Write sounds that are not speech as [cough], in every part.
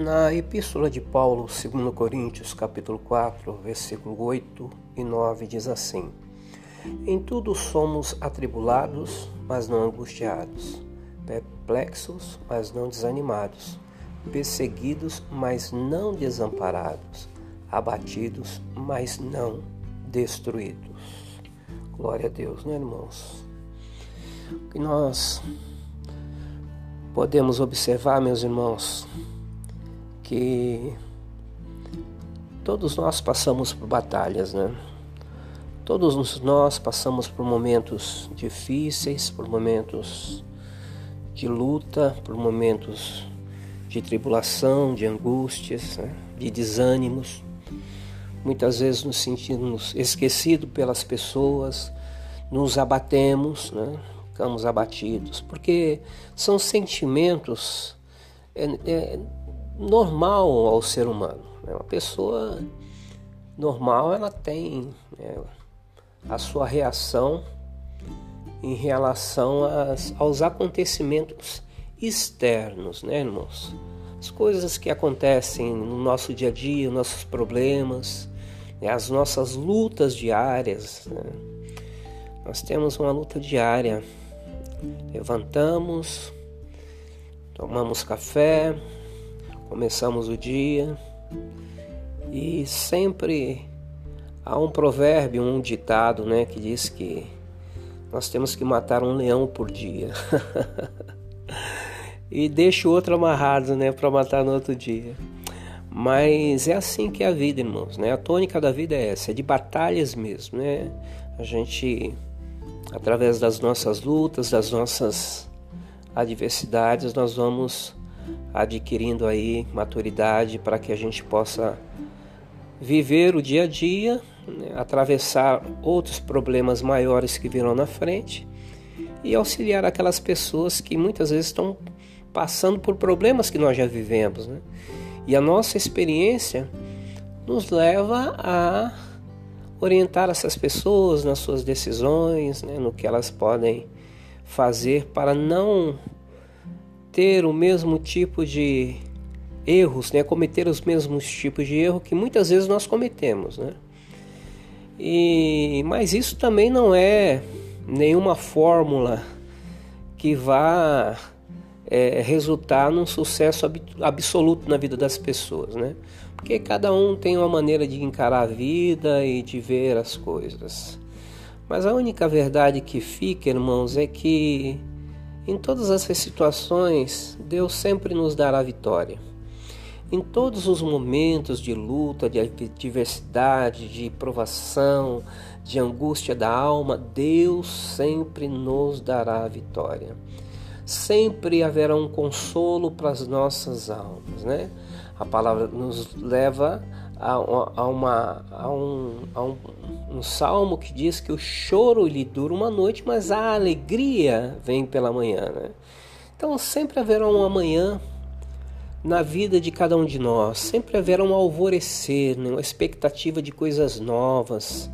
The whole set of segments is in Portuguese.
Na epístola de Paulo, 2 Coríntios, capítulo 4, versículo 8 e 9 diz assim: Em tudo somos atribulados, mas não angustiados, perplexos, mas não desanimados, perseguidos, mas não desamparados, abatidos, mas não destruídos. Glória a Deus, né, irmãos? O que nós podemos observar, meus irmãos, que todos nós passamos por batalhas, né? Todos nós passamos por momentos difíceis, por momentos de luta, por momentos de tribulação, de angústias, né? de desânimos. Muitas vezes nos sentimos esquecidos pelas pessoas, nos abatemos, né? ficamos abatidos, porque são sentimentos é, é, normal ao ser humano. Né? Uma pessoa normal ela tem né, a sua reação em relação às, aos acontecimentos externos, né, irmãos? As coisas que acontecem no nosso dia a dia, nossos problemas, né, as nossas lutas diárias. Né? Nós temos uma luta diária. Levantamos, tomamos café, começamos o dia e sempre há um provérbio, um ditado, né, que diz que nós temos que matar um leão por dia. [laughs] e deixa o outro amarrado, né, para matar no outro dia. Mas é assim que é a vida, irmãos, né? A tônica da vida é essa, é de batalhas mesmo, né? A gente através das nossas lutas, das nossas adversidades, nós vamos adquirindo aí maturidade para que a gente possa viver o dia a dia, né, atravessar outros problemas maiores que virão na frente e auxiliar aquelas pessoas que muitas vezes estão passando por problemas que nós já vivemos. Né? E a nossa experiência nos leva a orientar essas pessoas nas suas decisões, né, no que elas podem fazer para não ter o mesmo tipo de erros, né? cometer os mesmos tipos de erro que muitas vezes nós cometemos. Né? E, mas isso também não é nenhuma fórmula que vá é, resultar num sucesso ab absoluto na vida das pessoas, né? Porque cada um tem uma maneira de encarar a vida e de ver as coisas. Mas a única verdade que fica, irmãos, é que em todas essas situações, Deus sempre nos dará vitória. Em todos os momentos de luta, de adversidade, de provação, de angústia da alma, Deus sempre nos dará vitória. Sempre haverá um consolo para as nossas almas, né? A palavra nos leva a, uma, um, um, um, salmo que diz que o choro lhe dura uma noite, mas a alegria vem pela manhã. Né? Então sempre haverá um amanhã na vida de cada um de nós, sempre haverá um alvorecer, né? uma expectativa de coisas novas,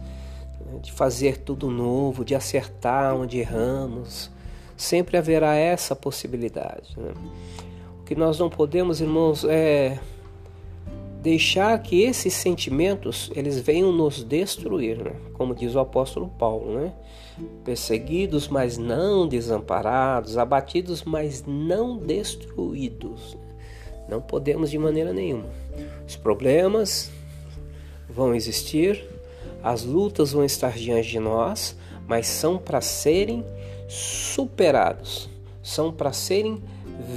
né? de fazer tudo novo, de acertar onde erramos. Sempre haverá essa possibilidade. Né? O que nós não podemos, irmãos, é deixar que esses sentimentos eles venham nos destruir, né? como diz o apóstolo Paulo, né? perseguidos, mas não desamparados, abatidos, mas não destruídos. Não podemos de maneira nenhuma. Os problemas vão existir, as lutas vão estar diante de nós, mas são para serem superados, são para serem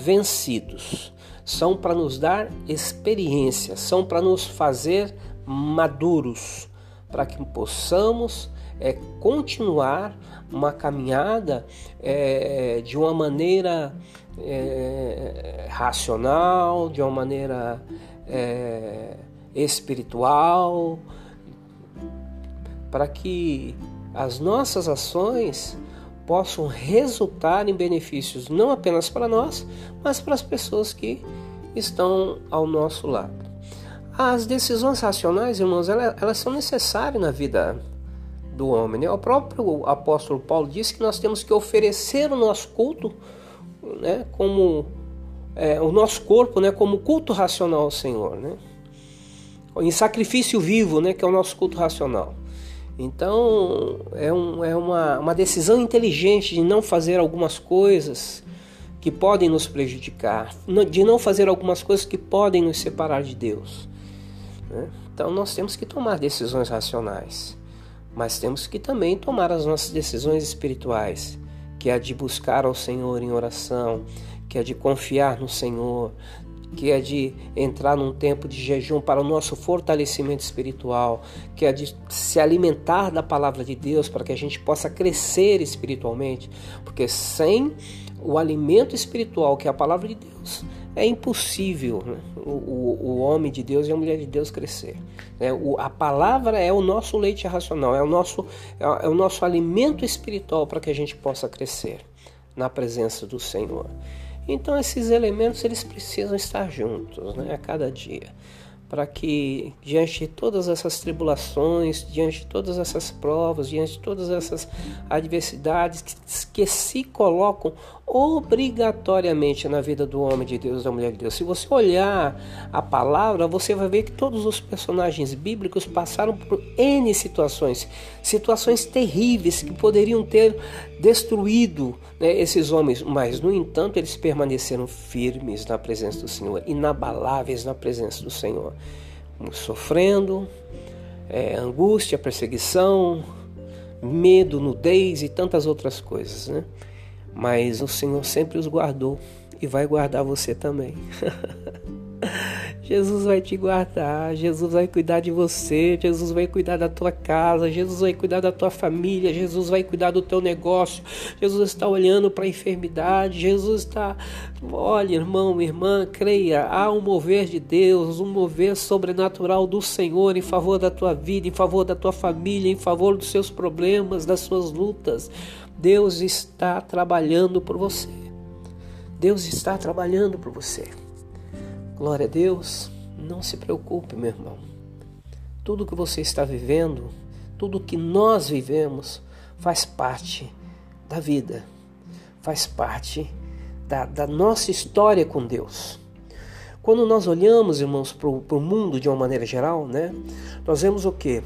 vencidos são para nos dar experiência, são para nos fazer maduros, para que possamos é, continuar uma caminhada é, de uma maneira é, racional, de uma maneira espiritual, para que as nossas ações possam resultar em benefícios não apenas para nós, mas para as pessoas que estão ao nosso lado. As decisões racionais, irmãos, elas, são necessárias na vida do homem. Né? O próprio apóstolo Paulo disse que nós temos que oferecer o nosso culto né, como é, o nosso corpo né, como culto racional ao Senhor, né? em sacrifício vivo, né, que é o nosso culto racional. Então é, um, é uma, uma decisão inteligente de não fazer algumas coisas que podem nos prejudicar, de não fazer algumas coisas que podem nos separar de Deus. Né? Então nós temos que tomar decisões racionais, mas temos que também tomar as nossas decisões espirituais, que é a de buscar ao Senhor em oração, que é de confiar no Senhor, que é de entrar num tempo de jejum para o nosso fortalecimento espiritual, que é de se alimentar da palavra de Deus para que a gente possa crescer espiritualmente, porque sem o alimento espiritual, que é a palavra de Deus, é impossível né? o, o, o, homem de Deus e a mulher de Deus crescer. Né? O, a palavra é o nosso leite racional, é o nosso, é, é o nosso alimento espiritual para que a gente possa crescer na presença do Senhor. Então esses elementos eles precisam estar juntos né, a cada dia para que diante de todas essas tribulações, diante de todas essas provas, diante de todas essas adversidades que, que, se colocam obrigatoriamente na vida do homem de Deus, da mulher de Deus. Se você olhar a palavra, você vai ver que todos os personagens bíblicos passaram por N situações, situações terríveis que poderiam ter destruído né, esses homens, mas no entanto eles permaneceram firmes na presença do Senhor, inabaláveis na presença do Senhor, sofrendo é, angústia, perseguição, medo, nudez e tantas outras coisas, né? Mas o Senhor sempre os guardou e vai guardar você também. [laughs] Jesus vai te guardar, Jesus vai cuidar de você, Jesus vai cuidar da tua casa, Jesus vai cuidar da tua família, Jesus vai cuidar do teu negócio, Jesus está olhando para a enfermidade, Jesus está. Olha, irmão, irmã, creia, há um mover de Deus, um mover sobrenatural do Senhor em favor da tua vida, em favor da tua família, em favor dos seus problemas, das suas lutas. Deus está trabalhando por você. Deus está trabalhando por você. Glória a Deus. Não se preocupe, meu irmão. Tudo que você está vivendo, tudo que nós vivemos, faz parte da vida, faz parte da, da nossa história com Deus. Quando nós olhamos, irmãos, para o mundo de uma maneira geral, né, nós vemos o quê?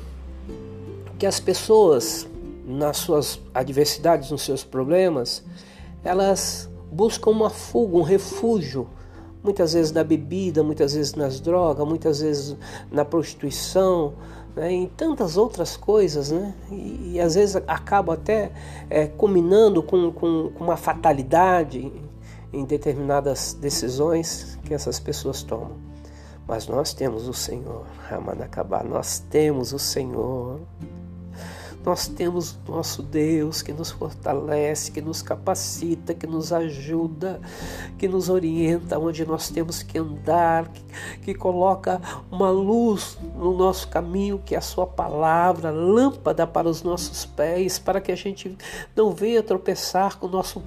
Que as pessoas, nas suas adversidades, nos seus problemas, elas buscam uma fuga, um refúgio muitas vezes na bebida, muitas vezes nas drogas, muitas vezes na prostituição, né, em tantas outras coisas, né? E, e às vezes acaba até é, com, com, com, uma fatalidade em determinadas decisões que essas pessoas tomam. Mas nós temos o Senhor, Ramanacabá, nós temos o Senhor. Nós temos nosso Deus que nos fortalece, que nos capacita, que nos ajuda, que nos orienta onde nós temos que andar, que, que coloca uma luz no nosso caminho, que é a Sua palavra, lâmpada para os nossos pés, para que a gente não venha tropeçar com o nosso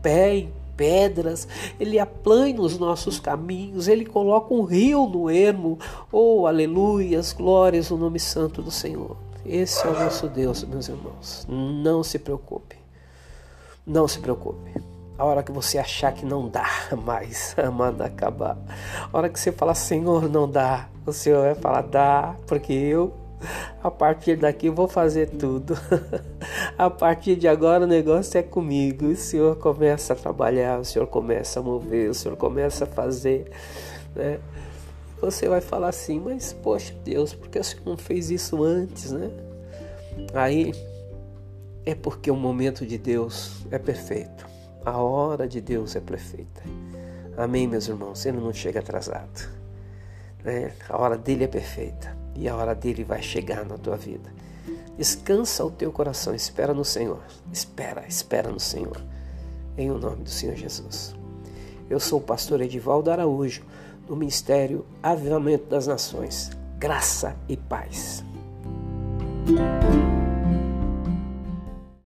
pé em pedras, ele aplana os nossos caminhos, ele coloca um rio no ermo. Oh, aleluias, glórias ao nome santo do Senhor. Esse é o nosso Deus, meus irmãos. Não se preocupe. Não se preocupe. A hora que você achar que não dá mais, [laughs] manda acabar. A hora que você falar, Senhor, não dá, o Senhor vai falar, dá, porque eu, a partir daqui, vou fazer tudo. [laughs] a partir de agora, o negócio é comigo. O Senhor começa a trabalhar, o Senhor começa a mover, o Senhor começa a fazer, né? Você vai falar assim, mas poxa Deus, por que Senhor não fez isso antes, né? Aí é porque o momento de Deus é perfeito. A hora de Deus é perfeita. Amém, meus irmãos? Ele não chega atrasado. Né? A hora dele é perfeita. E a hora dele vai chegar na tua vida. Descansa o teu coração, espera no Senhor. Espera, espera no Senhor. Em o nome do Senhor Jesus. Eu sou o pastor Edivaldo Araújo do Ministério Avivamento das Nações. Graça e paz.